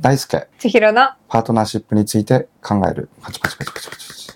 大輔、千尋のパートナーシップについて考える。パチパチパチパチパチ。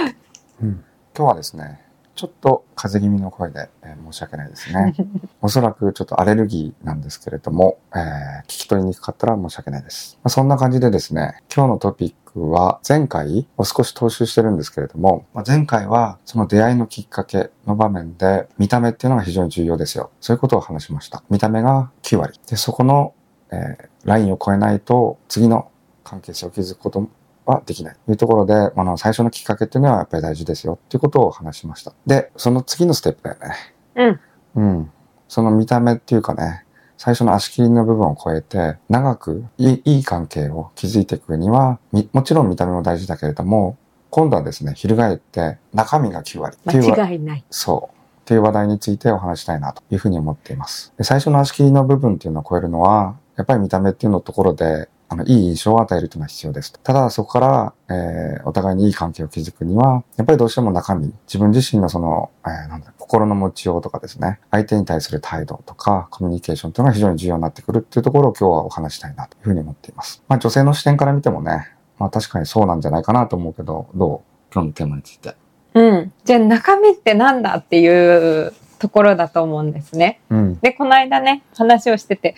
うん、今日はですね、ちょっと風邪気味の声で、えー申し訳ないですね。おそらくちょっとアレルギーなんですけれども、えー聞き取りにくかったら申し訳ないです。まあ、そんな感じでですね、今日のトピックは前回を少し踏襲してるんですけれども、まあ、前回はその出会いのきっかけの場面で見た目っていうのが非常に重要ですよ。そういうことを話しました。見た目が9割。で、そこの、えーラインを超えないと次の関係性を築くことはできないというところで、あの、最初のきっかけっていうのはやっぱり大事ですよっていうことを話しました。で、その次のステップだよね。うん。うん。その見た目っていうかね、最初の足切りの部分を超えて、長くいい関係を築いていくには、みもちろん見た目も大事だけれども、今度はですね、翻って中身が9割っていうわ間違いない。そう。っていう話題についてお話したいなというふうに思っています。で最初の足切りの部分っていうのを超えるのは、やっぱり見た目っていうのところで、あの、いい印象を与えるというのは必要です。ただ、そこから、えーお互いにいい関係を築くには、やっぱりどうしても中身、自分自身のその、えーなんだ、心の持ちようとかですね、相手に対する態度とか、コミュニケーションというのが非常に重要になってくるっていうところを今日はお話したいなというふうに思っています。まあ、女性の視点から見てもね、まあ確かにそうなんじゃないかなと思うけど、どう？今日のテーマについて。うん。じゃあ中身ってなんだっていうところだと思うんですね。うん。で、この間ね、話をしてて、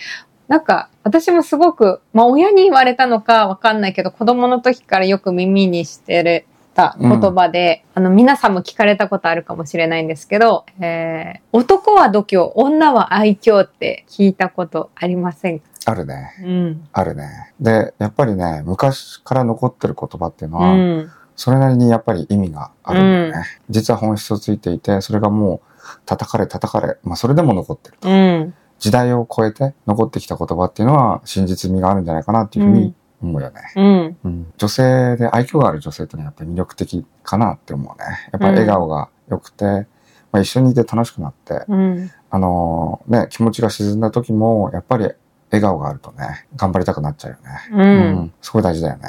なんか、私もすごく、まあ、親に言われたのかわかんないけど、子供の時からよく耳にしてるた言葉で、あの、皆さんも聞かれたことあるかもしれないんですけど、えー、男は度胸、女は愛嬌って聞いたことありませんか？あるね。うん。あるね。で、やっぱりね、昔から残ってる言葉っていうのうは、ん。それなりにやっぱり意味があるんだよね。実は本質をついていて、それがもう叩かれ叩かれ、まあそれでも残ってる。うん。時代を超えて残ってきた言葉っていうのは真実味があるんじゃないかなっていうふうに思うよね。うん。うん女性で愛嬌がある女性っていうのはやっぱり魅力的かなって思うね。やっぱり笑顔が良くて、まあ、一緒にいて楽しくなって、うん。あのーね、気持ちが沈んだ時も、やっぱり笑顔があるとね、頑張りたくなっちゃうよね。うん。すごい大事だよね。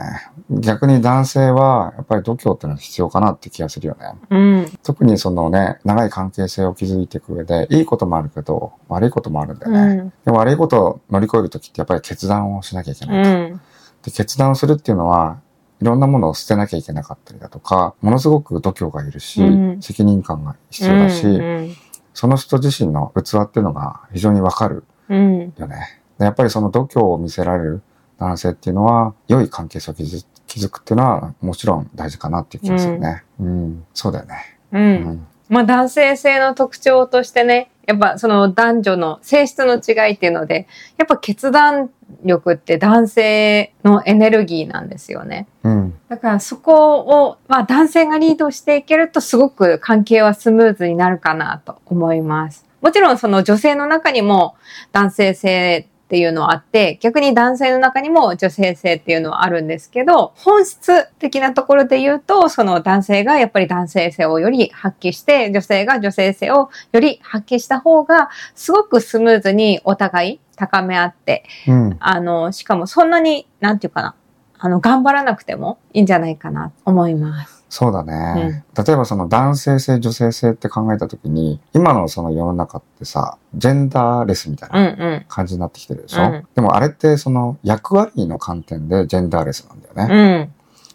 逆に男性は、やっぱり度胸ってのは必要かなって気がするよね。うん。特にそのね、長い関係性を築いていく上で、いいこともあるけど、悪いこともあるんだよね。うん。でも悪いことを乗り越えるときってやっぱり決断をしなきゃいけうないと。ん。で、決断をするっていうのは、いろんなものを捨てなきゃいけなかったりだとか、ものすごく度胸がいるし、うん責任感が必要だし、うん。その人自身の器っていうのが非常にわかるうん。よね。でやっぱりその度胸を見せられる男性っていうのは、良い関係性を築築くっていうのはもちろん大事かなっていう気がするね。うん。そうだよね。う。うんん。まあ男性性の特徴としてね、やっぱその男女の性質の違いっていうので、やっぱ決断力って男性のエネルギーなんですよね。うん。だからそこを、まあ男性がリードしていけるとすごく関係はスムーズになるかなと思います。もちろんその女性の中にも男性性っていうのはあって、逆に男性の中にも女性性っていうのはあるんですけど、本質的なところで言うと、その男性がやっぱり男性性をより発揮して、女性が女性性をより発揮した方が、すごくスムーズにお互い高め合って、うん。あの、しかもそんなに、なんていうかな、あの、頑張らなくてもいいんじゃないかなと思います。そうだね。例えばその男性性、女性性って考えたときに、今のその世の中ってさ、ジェンダーレスみたいうんなうん。感じになってきてるでしょ、うんでもあれってその役割の観点でジェンダーレスなんだよね。うん。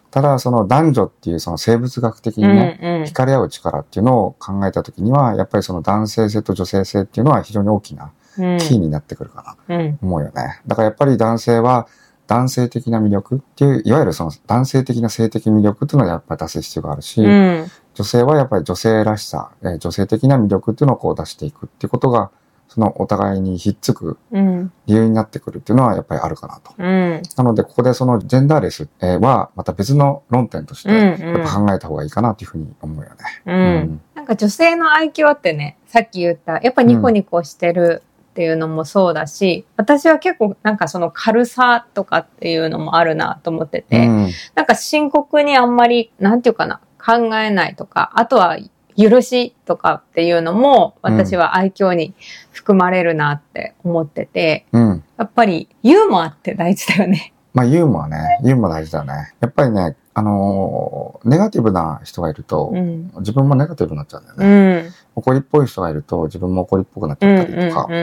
ただその男女っていうその生物学的にうんね、うん惹かれ合う力っていうのを考えたときには、やっぱりその男性性と女性性っていうのは非常に大きなうん。キーになってくるかなとうん。思うよね。だからやっぱり男性は男性的な魅力っていう、いわゆるその男性的な性的魅力っていうのはやっぱり出す必要があるし、うん。女性はやっぱり女性らしさ、えー女性的な魅力っていうのをこう出していくっていうことが、そのお互いにひっつくうん。理由になってくるっていうのはやっぱりあるかなと。うん。なので、ここでそのジェンダーレスえーはまた別の論点として、うん。やっぱ考えた方がいいかなっていうふうに思うよね。うん。なんか女性の愛嬌ってね、さっき言った、やっぱニコニコしてるっていうのもそうだし、私は結構なんかその軽さとかっていうのもあるなと思ってて、うん。なんか深刻にあんまり、なんていうかな、考えないとか、あとは許しとかっていうのも、私は愛嬌に含まれるなって思ってて、うん。やっぱりユーモアって大事だよね。まあ、ユーモアね。ユーモア大事だね。やっぱりね、あのーネガティブな人がいると、うん。自分もネガティブになっちゃうんだようね。ん。怒りっぽい人がいると、自分も怒りっぽくなっちうん。ゃったりとか、うん。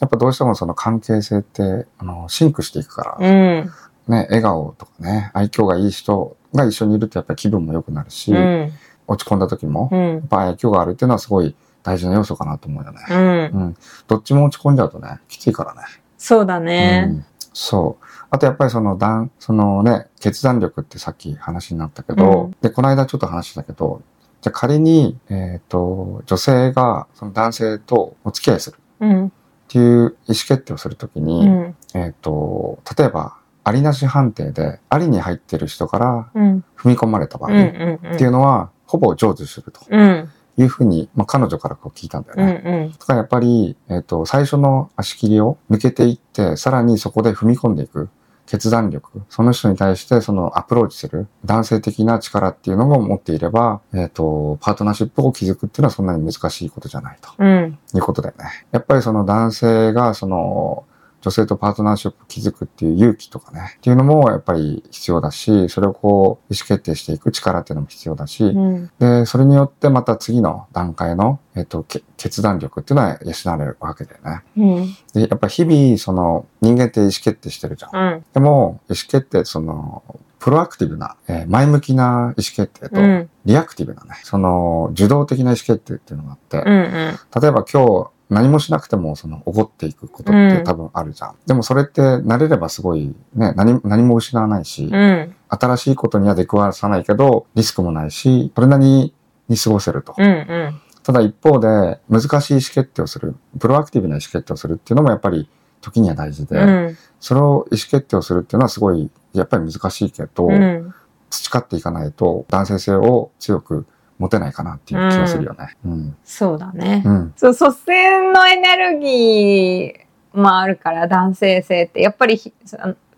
やっぱどうしてもその関係性って、あの、シンクしていくから、うん。ね、笑顔とかね、愛嬌がいい人が一緒にいるとやっぱり気分も良くなるし、うん。落ち込んだ時も、うやんっ。ぱ愛嬌があるっていうのはすごい大事な要素かなと思うよね。うん。うん。どっちも落ち込んじゃうとね、きついからね。そうだうね。ん。そう。あとやっぱりその断、そのね、決断力ってさっき話になったけど、うんで、この間ちょっと話したけど、じゃあ仮に、えっ、と、女性がその男性とお付き合いするうん。っていう意思決定をするときに、うん。えっ、と、例えば、ありなし判定で、ありに入ってる人からうん。踏み込まれた場合、うん。っうん。ていうのは、ほぼ成就するとうん。いうふうに、まあ、彼女からこう聞いたんだようん。ね。うん。だからやっぱり、えっ、と、最初の足切りを抜けていって、さらにそこで踏み込んでいく決断力、その人に対してそのアプローチする男性的な力っていうのを持っていれば、えっ、と、パートナーシップを築くっていうのはそんなに難しいことじゃないとうん。いうことだよね。やっぱりその男性がその、女性とパートナーシップを築くっていう勇気とかね、っていうのもやっぱり必要だし、それをこう、意思決定していく力っていうのも必要だし、うん。で、それによってまた次の段階の、えっ、と、け決断力っていうのは養われるわけだよね。うん。で、やっぱ日々、その、人間って意思決定してるじゃん。うん。でも、意思決定、その、プロアクティブな、えー前向きな意思決定と、うん。リアクティブなね、その、受動的な意思決定っていうのがあって、うん。うん。例えば今日、何もしなくても、その、怒っていくことって多分あるじゃん。でもそれって慣れればすごい、ね、何、何も失わないし、うん。新しいことには出くわさないけど、リスクもないし、それなりにに過ごせると。うん。うん。ただ一方で、難しい意思決定をする、プロアクティブな意思決定をするっていうのもやっぱり時には大事で、うん。それを意思決定をするっていうのはすごい、やっぱり難しいけど、うん。培っていかないと男性性を強く持てないかなっていう気がするよね。うん。そうだね。うん。そう、率先のエネルギーもあるから、男性性って。やっぱり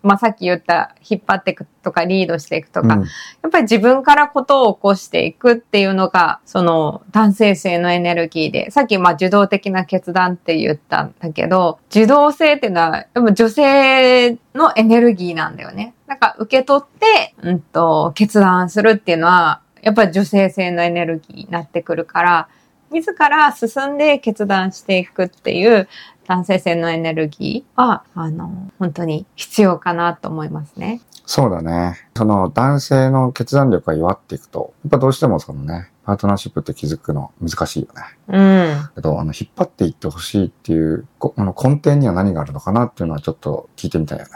まあ、さっき言った、引っ張っていくとか、リードしていくとか、うんやっぱり自分からことを起こしていくっていうのが、その男性性のエネルギーで、さっきまあ受動的な決断って言ったんだけど、受動性っていうのは、やっぱ女性のエネルギーなんだよね。なんか受け取って、うんと、決断するっていうのは、やっぱり女性性のエネルギーになってくるから、自ら進んで決断していくっていう男性性のエネルギーは、あの、本当に必要かなと思いますね。そうだね。その男性の決断力が弱っていくと、やっぱどうしてもそのね、パートナーシップって築くの難しいよね。うん。けど、あの、引っ張っていってほしいっていう、こあの根底には何があるのかなっていうのはちょっと聞いてみたいよね。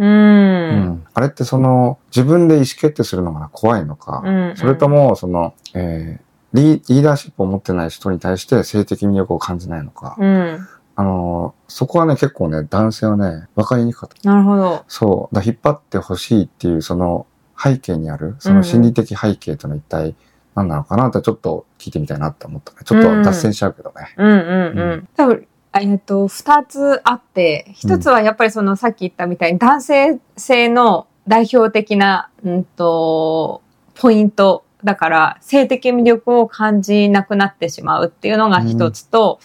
う。うんあれってその、自分で意思決定するのが怖いのか、うんそれとも、その、えーリリーダーシップを持ってない人に対して性的魅力を感じないのか、うん。あのーそこはね、結構ね、男性はね、分かりにくかった。なるほど。そう。だ引っ張ってほしいっていう、その背景にある、その心理的背景とのは一体何なのかなってちょっと聞いてみたいなって思ったね。ちょっと脱線しちゃうけどね。うんうんう。うん多分、えっと、二つあって、一つはやっぱりそのさっき言ったみたいに男性性の代表的な、うんと、ポイントだから、性的魅力を感じなくなってしまうっていうのが一つと、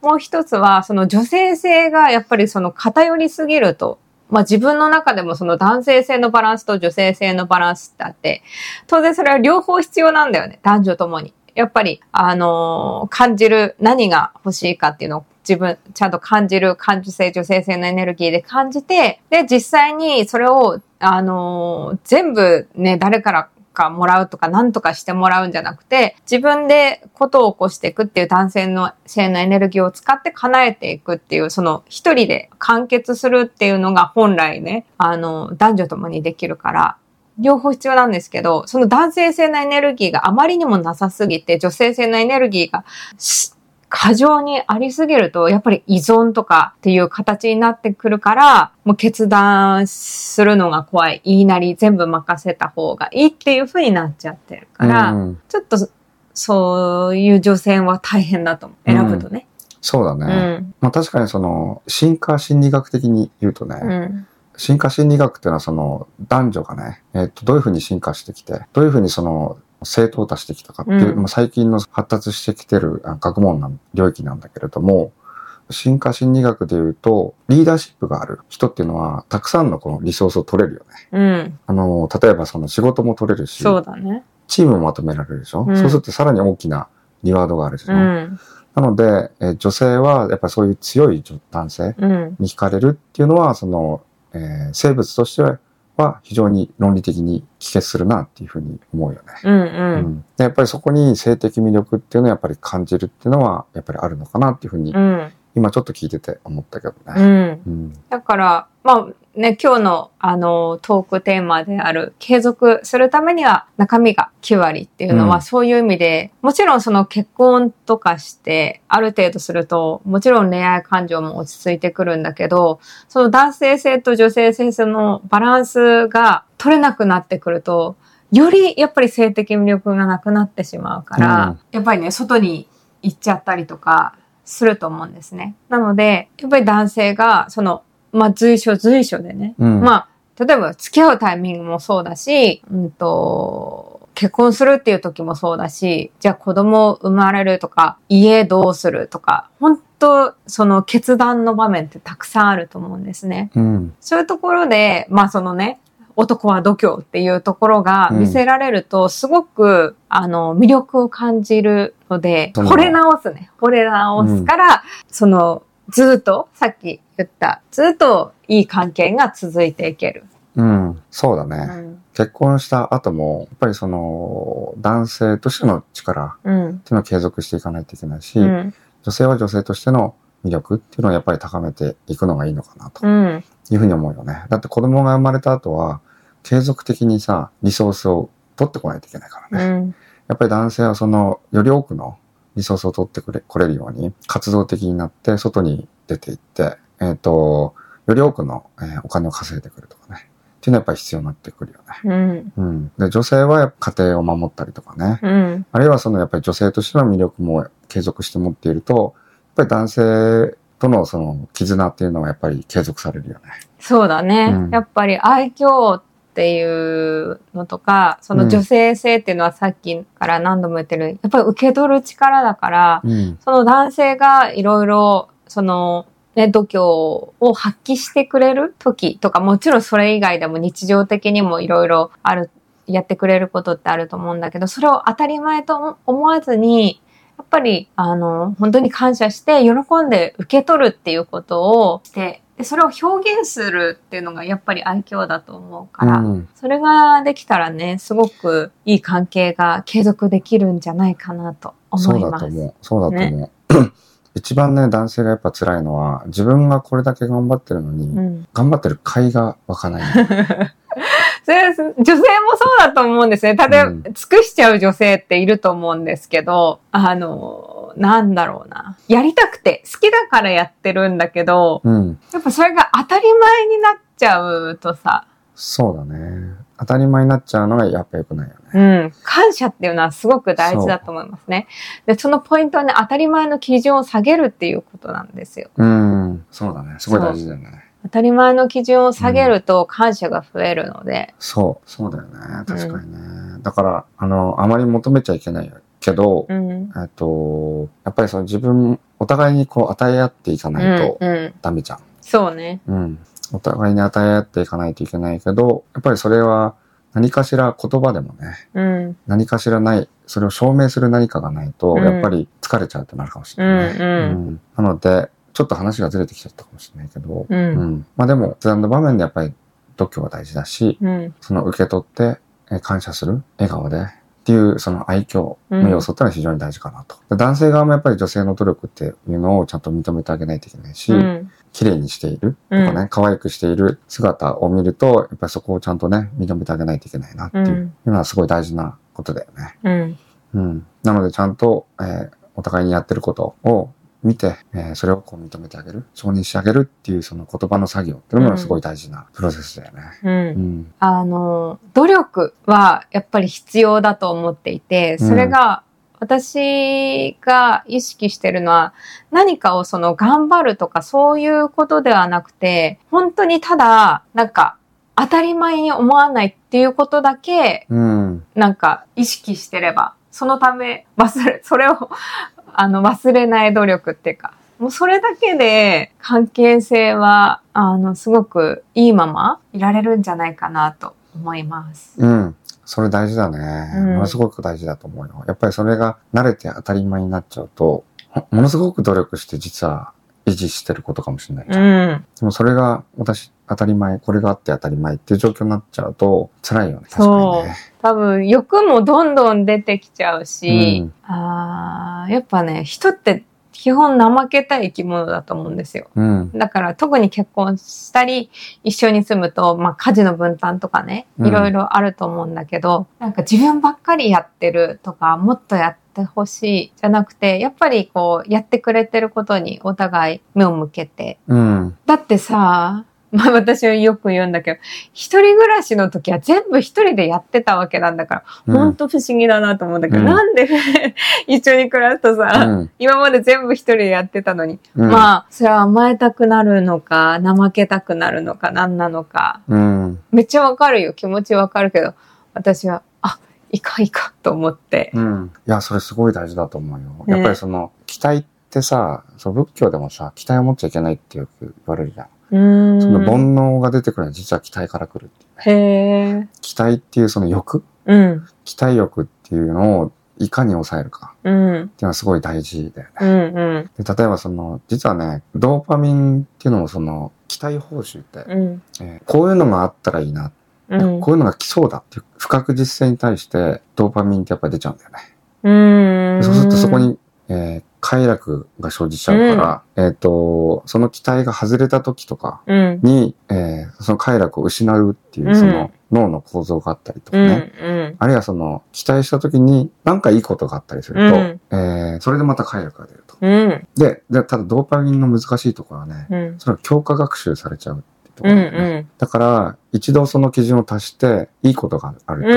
もう一つは、その女性性がやっぱりその偏りすぎると、まあ自分の中でもその男性性のバランスと女性性のバランスってあって、当然それは両方必要なんだよね。男女ともに。やっぱり、あのー感じる何が欲しいかっていうのを自分、ちゃんと感じる感受性、女性性のエネルギーで感じて、で、実際にそれを、あのー全部ね、誰からかもらうとか何とかしてもらうんじゃなくて、自分でことを起こしていくっていう男性の性のエネルギーを使って叶えていくっていう、その一人で完結するっていうのが本来ね、あの、男女ともにできるから、両方必要なんですけど、その男性性のエネルギーがあまりにもなさすぎて、女性性のエネルギーが過剰にありすぎると、やっぱり依存とかっていう形になってくるから、もう決断するのが怖い。言いなり全部任せた方がいいっていう風になっちゃってるから、うんちょっとそういう女性は大変だと思う。選ぶとね。そうだうね。ん。まあ確かにその、進化心理学的に言うとね、うん。進化心理学っていうのはその男女がね、えっと、どういうふうに進化してきて、どういうふうにその正当化してきたかっていう、うんまあ最近の発達してきてるあ学問な領域なんだけれども、進化心理学で言うと、リーダーシップがある人っていうのは、たくさんのこのリソースを取れるよね。うん。あの、例えばその仕事も取れるし、そうだね。チームもまとめられるでしょ、うんそうするとさらに大きなリワードがあるでしょ、うん。なので、えー女性はやっぱりそういう強い女男性うん。に惹かれるっていうのは、その、えー生物としてはは非常に論理的に帰結するなっていうふうに思うよね。うんう。うんんでやっぱりそこに性的魅力っていうのをやっぱり感じるっていうのはやっぱりあるのかなっていうふうにうん。今ちょっと聞いてて思ったけどね。うん。うん。だから、まあね、今日のあのトークテーマである継続するためには中身が9割っていうのはうんそういう意味で、もちろんその結婚とかしてある程度すると、もちろん恋愛感情も落ち着いてくるんだけど、その男性性と女性性のバランスが取れなくなってくると、よりやっぱり性的魅力がなくなってしまうから、うんやっぱりね、外に行っちゃったりとかすると思うんですね。なので、やっぱり男性が、その、まあ随所随所でね、うん。まあ、例えば付き合うタイミングもそうだし、うんと、結婚するっていう時もそうだし、じゃあ子供生まれるとか、家どうするとか、本当その決断の場面ってたくさんあると思うんですね。うん。そういうところで、まあそのね、男は度胸っていうところが見せられると、すごく、あの、魅力を感じるので、惚れ直すね。惚れ直すから、その、ずっと、さっき言った、ずっといい関係が続いていける。うん。そうだうね。ん。結婚した後も、やっぱりその、男性としての力うん。っていうのを継続していかないといけないし、うん。女性は女性としての魅力っていうのをやっぱり高めていくのがいいのかなとうん。いうふうに思うよね。だって子供が生まれた後は、継続的にさ、リソースを取ってこないといけないからね。うん。やっぱり男性はその、より多くのリソースを取ってくれ、これるように、活動的になって、外に出ていって、えっ、と、より多くの、えーお金を稼いでくるとかね。っていうのはやっぱり必要になってくるよね。うん。うん。で、女性は家庭を守ったりとかね。うん。あるいはそのやっぱり女性としての魅力も継続して持っていると、やっぱり男性とのその絆っていうのはやっぱり継続されるよね。そうだね。うんやっぱり愛嬌っていうのとか、その女性性っていうのはさっきから何度も言ってる、やっぱり受け取る力だから、うん。その男性がいろいろ、その、ね、度胸を発揮してくれる時とか、もちろんそれ以外でも日常的にもいろいろある、やってくれることってあると思うんだけど、それを当たり前と思わずに、やっぱり、あの、本当に感謝して、喜んで受け取るっていうことをして、でそれを表現するっていうのがやっぱり愛嬌だと思うから、うん。それができたらね、すごくいい関係が継続できるんじゃないかなとそう思います。だと思う。そうだと思う。一番ね、男性がやっぱ辛いのは、自分がこれだけ頑張ってるのに、うん頑張ってる甲斐が湧かない。それ女性もそうだと思うんですね。例えば、うん尽くしちゃう女性っていると思うんですけど、あの、なんだろうな。やりたくて、好きだからやってるんだけど、うん。やっぱそれが当たり前になっちゃうとさ、そうだね。当たり前になっちゃうのがやっぱ良くないよね。うん、感謝っていうのはすごく大事だと思いますね。で、そのポイントはね、当たり前の基準を下げるっていうことなんですよ。うん。そうだね。すごい大事だよね。当たり前の基準を下げると感謝が増えるので、そう。そうだよね。確かにね。だから、あの、あまり求めちゃいけないけど、うん。えっと、やっぱりその自分、お互いにこう与え合っていかないとうん、うん。ダメじゃん。そうね。うん。お互いに与え合っていかないといけないけど、やっぱりそれは何かしら言葉でもね、うん。何かしらない、それを証明する何かがないと、うんやっぱり疲れちゃうってなるかもしれうん。ないね。うん。なので、ちょっと話がずれてきちゃったかもしれないけど、う。うんん。まあでも、普段の場面でやっぱり度胸は大事だし、うん。その受け取ってえ感謝する、笑顔で、っていうその愛嬌の要素ってのは非常に大事かなと。で男性側もやっぱり女性の努力っていうのをちゃんと認めてあげないといけないし、うん。綺麗にしているとかね、うん可愛くしている姿を見ると、やっぱりそこをちゃんとね、認めてあげないといけないなっていう,、のはすごい大事なことだよね。うん。うん。なのでちゃんと、えーお互いにやってることを見て、えーそれをこう認めてあげる、承認してあげるっていうその言葉の作業っていうのもすごい大事なプロセスだよね。う。うんん。あの、努力はやっぱり必要だと思っていて、それが、私が意識してるのは何かをその頑張るとかそういうことではなくて、本当にただ、なんか当たり前に思わないっていうことだけ、うん。なんか意識してれば、そのため忘れ、それをあの忘れない努力っていうか、もうそれだけで関係性は、あの、すごくいいままいられるんじゃないかなと思います。うん。それ大事だね。うんものすごく大事だと思うよ。やっぱりそれが慣れて当たり前になっちゃうと、ほものすごく努力して実は維持してることかもしれないじうゃん。ん。でもそれが私当たり前、これがあって当たり前っていう状況になっちゃうと辛いよね。確かにね。多分欲もどんどん出てきちゃうし、うんあーやっぱね、人って基本怠けたい生き物だと思うんですよ。うん。だから特に結婚したり一緒に住むと、まあ家事の分担とかね、うんいろいろあると思うんだけど、なんか自分ばっかりやってるとか、もっとやってほしいじゃなくて、やっぱりこうやってくれてることにお互い目を向けて。うん。だってさ、まあ私はよく言うんだけど、一人暮らしの時は全部一人でやってたわけなんだから、うん本当不思議だなと思うんだけど、うんなんで 一緒に暮らすとさ、うん今まで全部一人でやってたのに、うんまあ、それは甘えたくなるのか、怠けたくなるのか、何なのか。うん。めっちゃわかるよ。気持ちわかるけど、私は、あ、いかんいかんと思って。うん。いや、それすごい大事だと思うよ。ねやっぱりその、期待ってさ、そう仏教でもさ、期待を持っちゃいけないってよく言われるじゃん。その煩悩が出てくるのは実は期待から来るっていうね。期待っていうその欲？うん。期待欲っていうのをいかに抑えるかうん。っていうのはすごい大事だよね。うん。うん。で例えばその、実はね、ドーパミンっていうのもその、期待報酬って、うん。えーこういうのがあったらいいな、うん。こういうのが来そうだっていう不確実性に対してドーパミンってやっぱり出ちゃうんだよね。うーん。そうするとそこ、に、えー快楽が生じちゃうから、えっ、と、その期待が外れた時とかうん。に、えーその快楽を失うっていうう、んその脳の構造があったりとかうん。ね。うん。あるいはその、期待した時に何かいいことがあったりすると、うんえーそれでまた快楽が出ると。うん。で、でただドーパミンの難しいところはね、うん。それは強化学習されちゃうってとこうん。ろだよね。うん。だから、一度その基準を達して、いいことがあると、うん。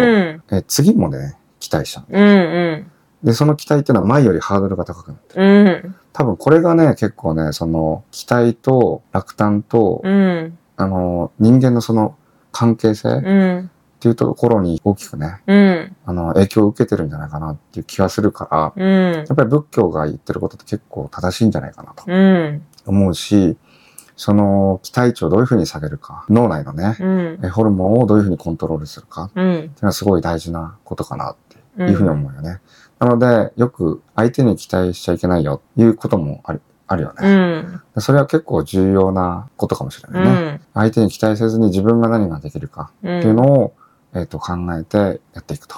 えー次もね、期待しちゃう。うん。うん。で、その期待っていうのは前よりハードルが高くなってる。うん。多分これがね、結構ね、その、期待と落胆と、うん。あの、人間のその関係性っうん。ていうところに大きくね、うん。あの、影響を受けてるんじゃないかなっていう気がするから、うんやっ。ぱり仏教が言ってることって結構正しいんじゃないかなとうん。思うし、その期待値をどういうふうに下げるか、脳内のね、うん。えホルモンをどういうふうにコントロールするかってうん。いうのはすごい大事なことかなっていうふうに思うよね。なので、よく相手に期待しちゃいけないよいうこともある、あるようね。ん。それは結構重要なことかもしれうないね。ん。相手に期待せずに自分が何ができるかうん。っていうのを、えっ、と、考えてやっていくと。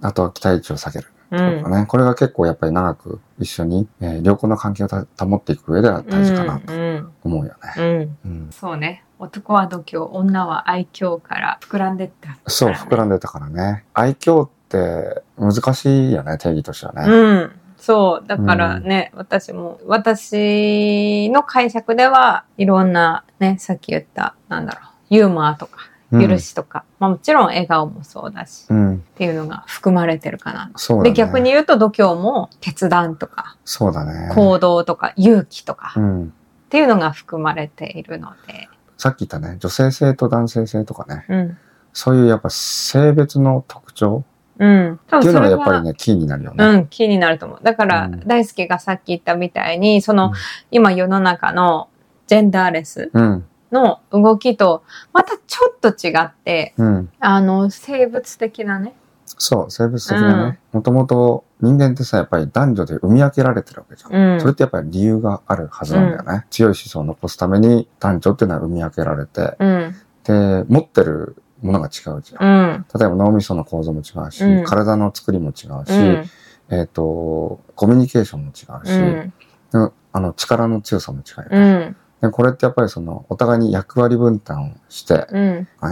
あとは期待値を下げる。うんとかね。これが結構やっぱり長く一緒に、えー良好な関係をた保っていく上では大事かなとうん。思うよね。うん。うん。そうね。男は度胸、女は愛嬌から膨らんでった。そう、膨らんでたからね。愛嬌って難しいよね、定義としてはね。うん。そう。だからね、私も、私の解釈では、いろんなね、さっき言った、なんだろう、ユーモアとか、うん許しとか、まあもちろん笑顔もそうだし、うん。っていうのが含まれてるかな。そうだね。で、逆に言うと度胸も決断とか、そうだね。行動とか、勇気とか、っうん。ていうのが含まれているので、さっき言ったね、女性性と男性性とかね、うん。そういうやっぱ性別の特徴うん。多っていうのが分それはやっぱりね、キーになるよね。うん、気になると思う。だから、うん大輔がさっき言ったみたいに、その、うん今世の中のジェンダーレスうん。の動きと、またちょっと違って、うん。あの、生物的なね。そう、生物的なね。もともと人間ってさ、やっぱり男女で生み分けられてるわけじゃん。うん。それってやっぱり理由があるはずなんだよね。強い思想を残すために男女っていうのは生み分けられて、うん。で、持ってるものが違うじゃん。うん。例えば脳みその構造も違うし、うん体の作りも違うし、うん。えっ、と、コミュニケーションも違うし、あの力の強さも違う。でこれってやっぱりその、お互いに役割分担をして、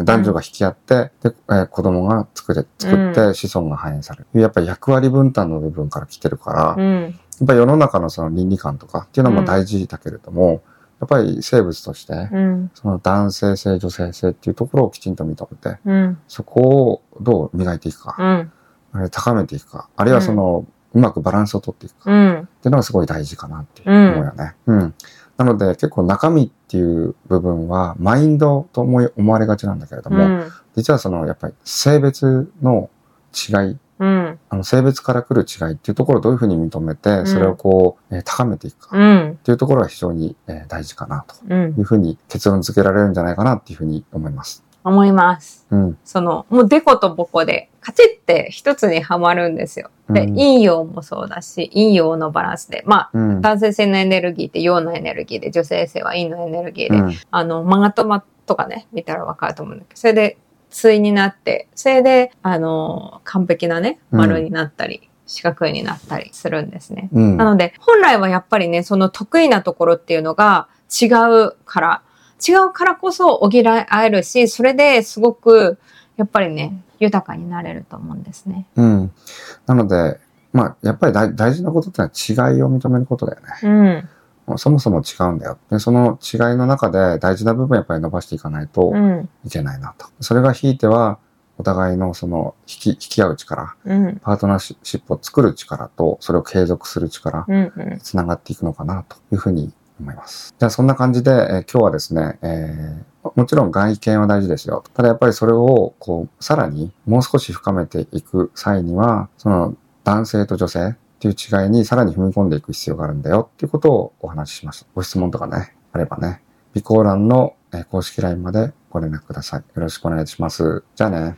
男女が引き合って、で、えー子供が作れ、作ってうん子孫が繁栄される。やっぱり役割分担の部分から来てるから、やうん。っぱり世の中のその倫理観とかっていうのも大事だけれども、やっぱり生物として、うん。その男性性、女性性っていうところをきちんと認めて、うん。そこをどう磨いていくか、うん。高めていくか、あるいはその、うまくバランスを取っていくか、うん。っていうのがすごい大事かなって思うよね。うん。なので結構中身っていう部分はマインドと思い思われがちなんだけれども、うん。実はそのやっぱり性別の違い、うん。あの性別から来る違いっていうところをどういうふうに認めて、んそれをこう、えー高めていくかうん。っていうところが非常に、えー大事かなとうんい。うふうに結論付けられるんじゃないかなっていうふうに思います。思います。うん。その、もうデコとボコで、カチッって一つにはまるんですよ。で、うん陰陽もそうだし、陰陽のバランスで、まあ、うん。男性性のエネルギーって陽のエネルギーで、女性性は陰のエネルギーで、うん。あの、間が止まっとかね、見たらわかると思うんだけど、それで、対になって、それで、あの、完璧なね、うん丸になったり、四角いになったりするんですね。うんな。ので、本来はやっぱりね、その得意なところっていうのが違うから、違うからこそ補えるし、それですごく、やっぱりね、豊かになれると思うんですね。うん。なので、まあ、やっぱり大大事なことってのは違いを認めることだよね。うん。そもそも違うんだよ。で、その違いの中で大事な部分やっぱり伸ばしていかないとうん。いけないなと。それがひいては、お互いのその引き、引き合う力、うん。パートナーシップを作る力と、それを継続する力、うん。うん。つながっていくのかなというふうに思います。じゃあそんな感じで、えー今日はですね、えーもちろん外見は大事ですよ。ただやっぱりそれを、こう、さらにもう少し深めていく際には、その男性と女性っていう違いにさらに踏み込んでいく必要があるんだよっていうことをお話ししました。ご質問とかね、あればね、備考欄のえ公式 LINE までご連絡ください。よろしくお願いします。じゃあね。